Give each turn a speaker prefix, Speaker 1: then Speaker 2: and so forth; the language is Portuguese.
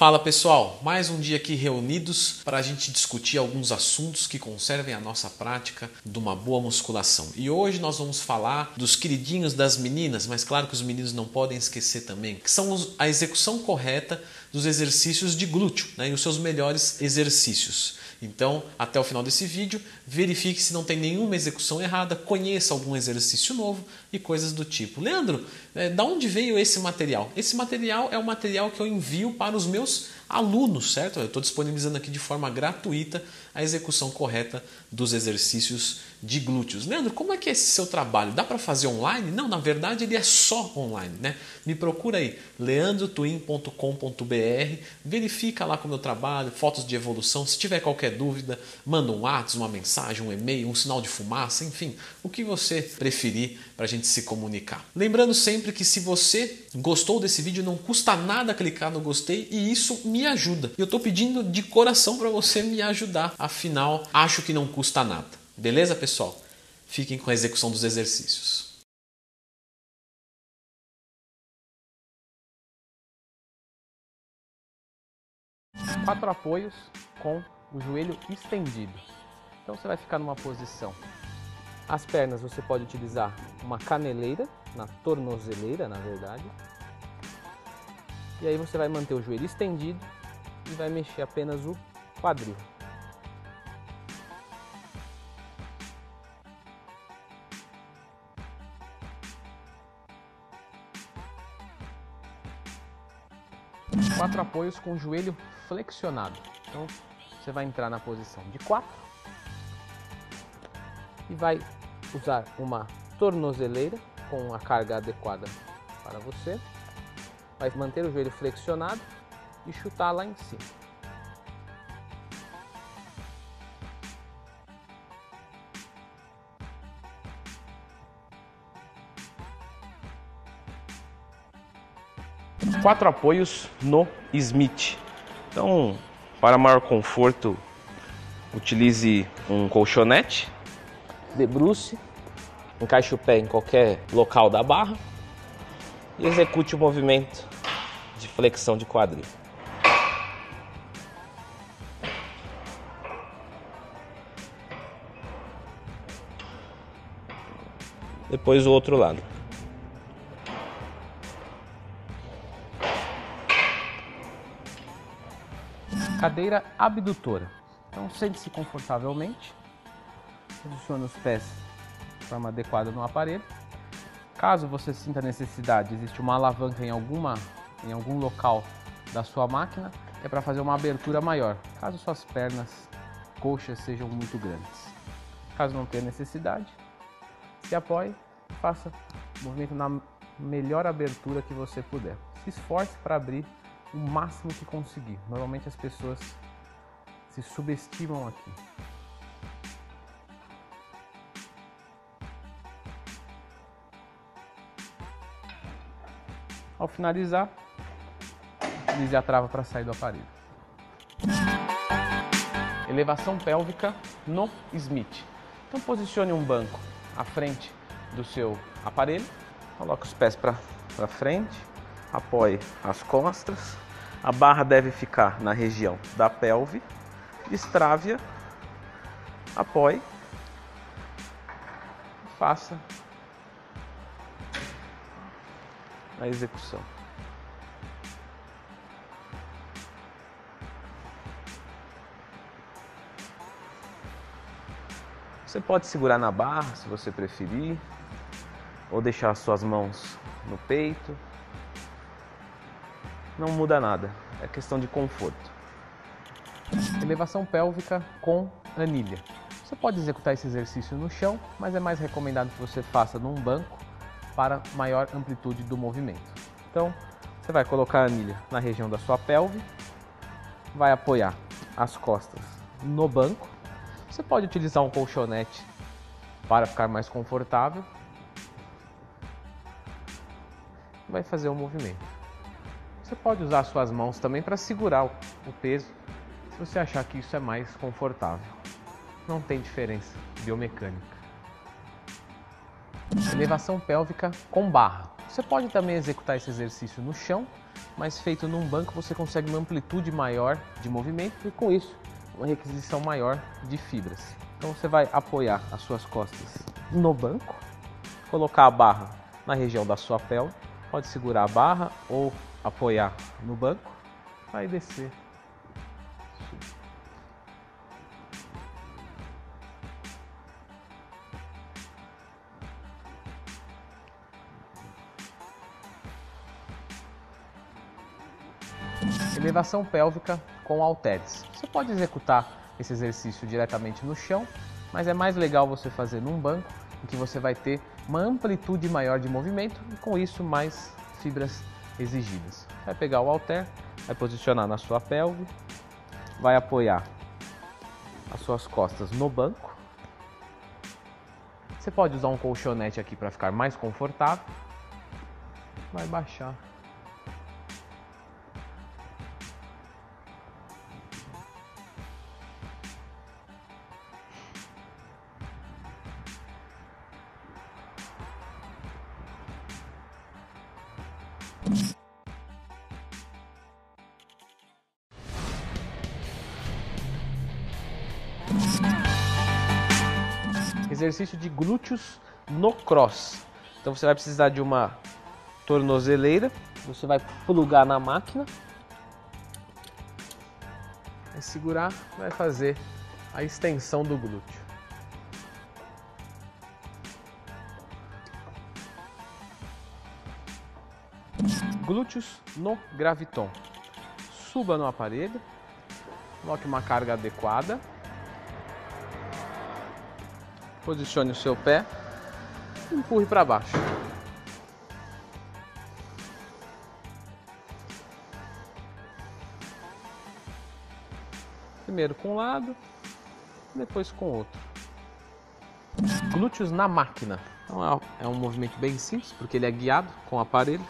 Speaker 1: Fala pessoal, mais um dia aqui reunidos para a gente discutir alguns assuntos que conservem a nossa prática de uma boa musculação. E hoje nós vamos falar dos queridinhos das meninas, mas claro que os meninos não podem esquecer também, que são a execução correta dos exercícios de glúteo né, e os seus melhores exercícios. Então, até o final desse vídeo, verifique se não tem nenhuma execução errada, conheça algum exercício novo e coisas do tipo. Leandro, é, da onde veio esse material? Esse material é o material que eu envio para os meus alunos, certo? Eu estou disponibilizando aqui de forma gratuita a execução correta dos exercícios de glúteos. Leandro, como é que é esse seu trabalho? Dá para fazer online? Não, na verdade ele é só online, né? Me procura aí, leandrotwin.com.br, verifica lá como eu trabalho, fotos de evolução. Se tiver qualquer dúvida, manda um WhatsApp, uma mensagem, um e-mail, um sinal de fumaça, enfim, o que você preferir para a gente se comunicar. Lembrando sempre que se você gostou desse vídeo, não custa nada clicar no gostei e isso me ajuda. Eu estou pedindo de coração para você me ajudar, afinal, acho que não custa nada. Beleza, pessoal? Fiquem com a execução dos exercícios. Quatro apoios com o joelho estendido. Então você vai ficar numa posição. As pernas você pode utilizar uma caneleira, na tornozeleira, na verdade. E aí você vai manter o joelho estendido e vai mexer apenas o quadril. quatro apoios com o joelho flexionado. Então você vai entrar na posição de quatro e vai usar uma tornozeleira com a carga adequada para você. Vai manter o joelho flexionado e chutar lá em cima. quatro apoios no Smith. Então, para maior conforto, utilize um colchonete, debruce, encaixe o pé em qualquer local da barra e execute o movimento de flexão de quadril. Depois o outro lado. Cadeira abdutora. Então sente-se confortavelmente, posicione os pés de forma adequada no aparelho. Caso você sinta necessidade, existe uma alavanca em, alguma, em algum local da sua máquina, é para fazer uma abertura maior, caso suas pernas, coxas sejam muito grandes. Caso não tenha necessidade, se apoie, faça o movimento na melhor abertura que você puder. Se esforce para abrir o máximo que conseguir. Normalmente as pessoas se subestimam aqui. Ao finalizar, utilize a trava para sair do aparelho. Elevação pélvica no Smith. Então posicione um banco à frente do seu aparelho, coloque os pés para frente, apoie as costas, a barra deve ficar na região da pelve, destrave-a, apoie, faça a execução. Você pode segurar na barra se você preferir, ou deixar suas mãos no peito não muda nada, é questão de conforto. Elevação pélvica com anilha. Você pode executar esse exercício no chão, mas é mais recomendado que você faça num banco para maior amplitude do movimento. Então, você vai colocar a anilha na região da sua pelve, vai apoiar as costas no banco. Você pode utilizar um colchonete para ficar mais confortável. Vai fazer o um movimento. Você pode usar suas mãos também para segurar o peso, se você achar que isso é mais confortável. Não tem diferença biomecânica. Elevação pélvica com barra. Você pode também executar esse exercício no chão, mas feito num banco você consegue uma amplitude maior de movimento e com isso uma requisição maior de fibras. Então você vai apoiar as suas costas no banco, colocar a barra na região da sua pelve, pode segurar a barra ou apoiar no banco, vai descer. Elevação pélvica com halteres. Você pode executar esse exercício diretamente no chão, mas é mais legal você fazer num banco, em que você vai ter uma amplitude maior de movimento e com isso mais fibras exigidas. Vai pegar o halter, vai posicionar na sua pelve, vai apoiar as suas costas no banco. Você pode usar um colchonete aqui para ficar mais confortável. Vai baixar Exercício de glúteos no cross. Então você vai precisar de uma tornozeleira. Você vai plugar na máquina. Vai segurar, vai fazer a extensão do glúteo. Glúteos no graviton. Suba no aparelho, coloque uma carga adequada, posicione o seu pé empurre para baixo. Primeiro com um lado, depois com o outro. Glúteos na máquina. Então é um movimento bem simples, porque ele é guiado com o aparelho.